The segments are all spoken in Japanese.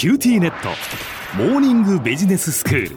QTnet。モーニングビジネススクール。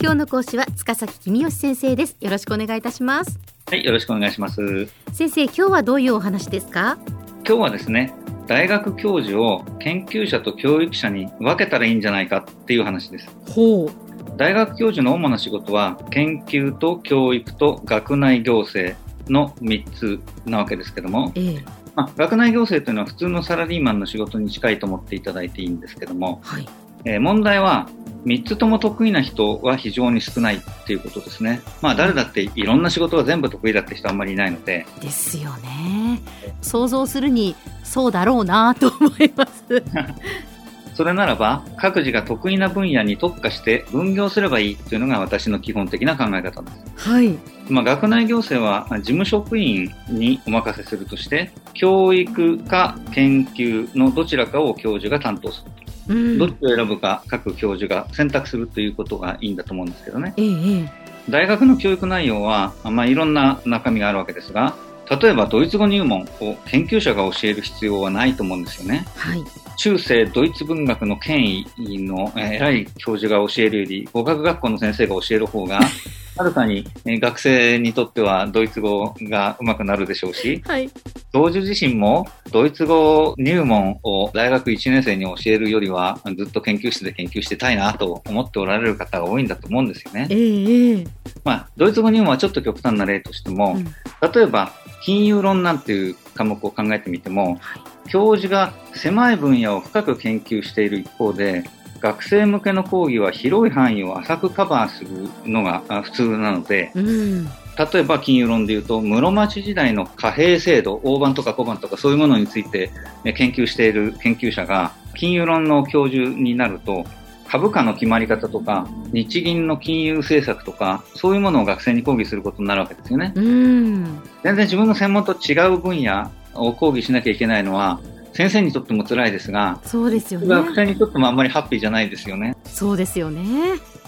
今日の講師は塚崎公義先生です。よろしくお願いいたします。はい、よろしくお願いします。先生今日はどういうお話ですか？今日はですね、大学教授を研究者と教育者に分けたらいいんじゃないかっていう話です。ほう。大学教授の主な仕事は、研究と教育と学内行政の3つなわけですけども、ええまあ、学内行政というのは普通のサラリーマンの仕事に近いと思っていただいていいんですけども、はい。えー問題は3つとも得意な人は非常に少ないっていうことですね。まあ誰だっていろんな仕事が全部得意だって人はあんまりいないので、ですよね。想像するにそうだろうなと思います それならば、各自が得意な分野に特化して分業すればいいというのが私の基本的な考え方です。はいまあ、学内行政は事務職員にお任せするとして、教育か研究のどちらかを教授が担当する。うんどっちを選ぶか各教授が選択するということがいいんだと思うんですけどね。えええ大学の教育内容は、まあ、いろんな中身があるわけですが、例えばドイツ語入門を研究者が教える必要はないと思うんですよね。えはい中世ドイツ文学の権威のえー偉い教授が教えるより、語学学校の先生が教える方が、はるかにえー学生にとってはドイツ語が上手くなるでしょうし、はい教授自身もドイツ語入門を大学1年生に教えるよりは、ずっと研究室で研究してたいなと思っておられる方が多いんだと思うんですよね。ええええまあ、ドイツ語入門はちょっと極端な例としても、うん例えば、金融論なんていう科目を考えてみても、はい。教授が狭い分野を深く研究している一方で、学生向けの講義は広い範囲を浅くカバーするのがあ普通なので、うん。例えば金融論でいうと、室町時代の貨幣制度、大判とか小判とかそういうものについてね研究している研究者が、金融論の教授になると、株価の決まり方とか、日銀の金融政策とか、そういうものを学生に講義することになるわけですよね。うん全然自分の専門と違う分野を講義しなきゃいけないのは、先生にとっても辛いですが、そうですよ学生ねにとってもあんまりハッピーじゃないですよね。そうですよね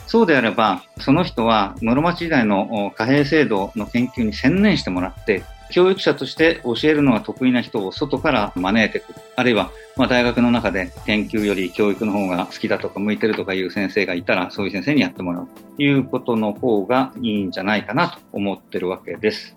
そうであれば、その人は室町時代のお貨幣制度の研究に専念してもらって、教育者として教えるのが得意な人を外から招いてくる。あるいは、まあ、大学の中で研究より教育の方が好きだとか向いてるとかいう先生がいたら、そういう先生にやってもらうということの方がいいんじゃないかなと思ってるわけです。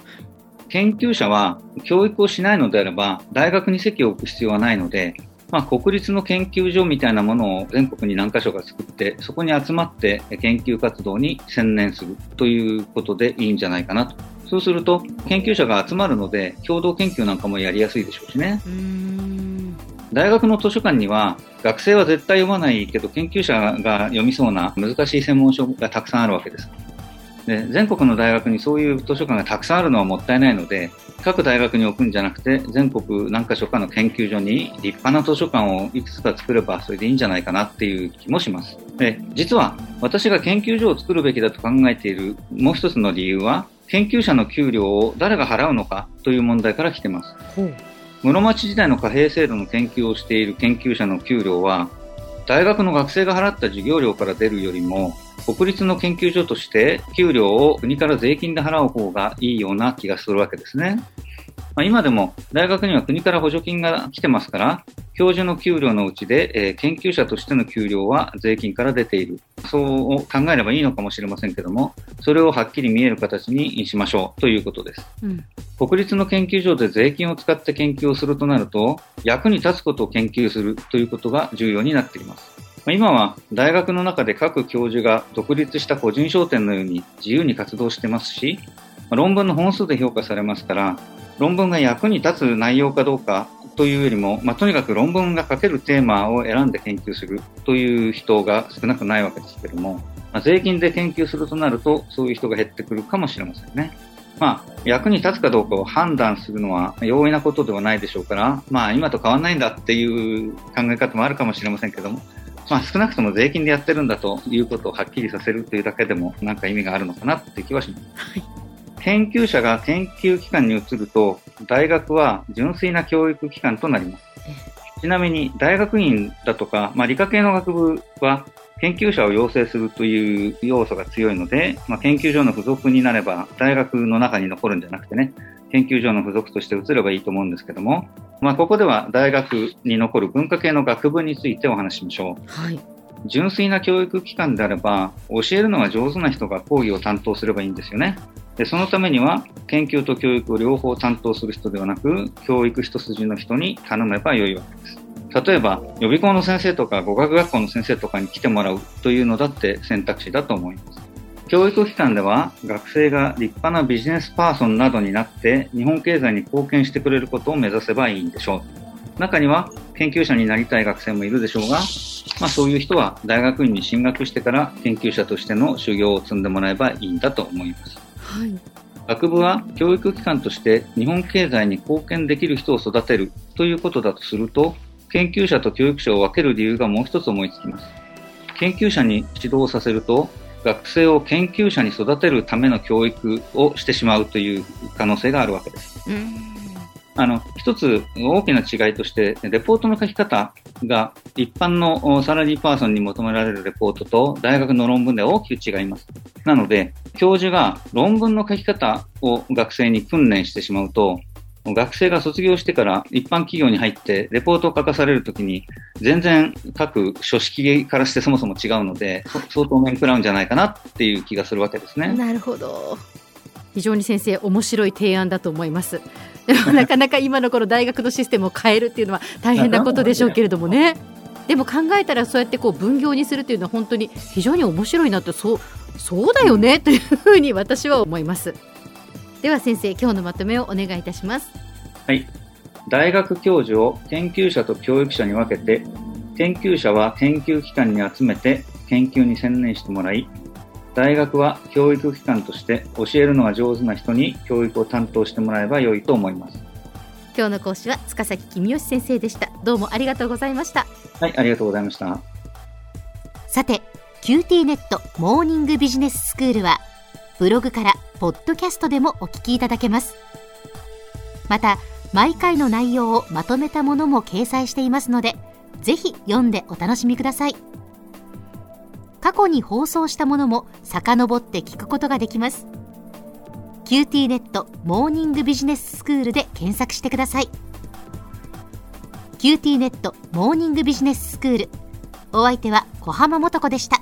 研究者は教育をしないのであれば、大学に席を置く必要はないので、まあ、国立の研究所みたいなものを全国に何箇所か作って、そこに集まって研究活動に専念するということでいいんじゃないかなと。そうすると、研究者が集まるので、共同研究なんかもやりやすいでしょうしね。うん大学の図書館には、学生は絶対読まないけど、研究者が読みそうな難しい専門書がたくさんあるわけです。で全国の大学にそういう図書館がたくさんあるのはもったいないので、各大学に置くんじゃなくて、全国何か所かの研究所に立派な図書館をいくつか作ればそれでいいんじゃないかなっていう気もします。で実は私が研究所を作るべきだと考えているもう一つの理由は、研究者の給料を誰が払うのかという問題から来てます。室町時代の貨幣制度の研究をしている研究者の給料は、大学の学生が払った授業料から出るよりも、国立の研究所として給料を国から税金で払う方がいいような気がするわけですね。まあ、今でも大学には国から補助金が来てますから、教授の給料のうちで、えー研究者としての給料は税金から出ている。そう考えればいいのかもしれませんけども、それをはっきり見える形にしましょうということです。うん国立の研究所で税金を使って研究をするとなると、役に立つことを研究するということが重要になっています。まあ今は大学の中で各教授が独立した個人商店のように自由に活動してますし、まあ論文の本数で評価されますから、論文が役に立つ内容かどうかというよりも、まあ、とにかく論文が書けるテーマを選んで研究するという人が少なくないわけですけども、まあ、税金で研究するとなると、そういう人が減ってくるかもしれませんね。まあ、役に立つかどうかを判断するのは容易なことではないでしょうから、まあ、今と変わらないんだっていう考え方もあるかもしれませんけども、まあ、少なくとも税金でやってるんだということをはっきりさせるというだけでも、なんか意味があるのかなっていう気はします。はい研究者が研究機関に移ると、大学は純粋な教育機関となります。ちなみに、大学院だとか、まあ、理科系の学部は、研究者を養成するという要素が強いので、まあ、研究所の付属になれば、大学の中に残るんじゃなくてね、研究所の付属として移ればいいと思うんですけども、まあ、ここでは大学に残る文化系の学部についてお話ししましょう。はい。純粋な教育機関であれば、教えるのが上手な人が講義を担当すればいいんですよね。でそのためには、研究と教育を両方担当する人ではなく、教育一筋の人に頼めばよいわけです。例えば、予備校の先生とか語学学校の先生とかに来てもらうというのだって選択肢だと思います。教育機関では学生が立派なビジネスパーソンなどになって日本経済に貢献してくれることを目指せばいいんでしょう。中には研究者になりたい学生もいるでしょうが、まあ、そういう人は大学院に進学してから研究者としての修行を積んでもらえばいいんだと思います。はい。学部は教育機関として日本経済に貢献できる人を育てるということだとすると、研究者と教育者を分ける理由がもう一つ思いつきます。研究者に指導させると、学生を研究者に育てるための教育をしてしまうという可能性があるわけです。うん。あの、一つ大きな違いとして、レポートの書き方が一般のサラリーパーソンに求められるレポートと大学の論文で大きく違います。なので、教授が論文の書き方を学生に訓練してしまうと、学生が卒業してから一般企業に入ってレポートを書かされるときに全然各書式からしてそもそも違うので相当面食らうんじゃないかなっていう気がするわけですね。なるほど。非常に先生面白い提案だと思います。なかなか今のこの大学のシステムを変えるっていうのは大変なことでしょうけれどもね。でも考えたらそうやってこう分業にするっていうのは本当に非常に面白いなってそうそうだよねというふうに私は思います。では先生今日のまとめをお願いいたします。はい。大学教授を研究者と教育者に分けて、研究者は研究機関に集めて研究に専念してもらい、大学は教育機関として教えるのが上手な人に教育を担当してもらえば良いと思います。今日の講師は塚崎君吉先生でした。どうもありがとうございました。はい、ありがとうございました。さて QT ネットモーニングビジネススクールはブログからポッドキャストでもお聞きいただけますまた毎回の内容をまとめたものも掲載していますのでぜひ読んでお楽しみください過去に放送したものも遡って聞くことができます。QT ネットモーニングビジネススクールで検索してください。QT ネットモーニングビジネススクール。お相手は小浜もとこでした。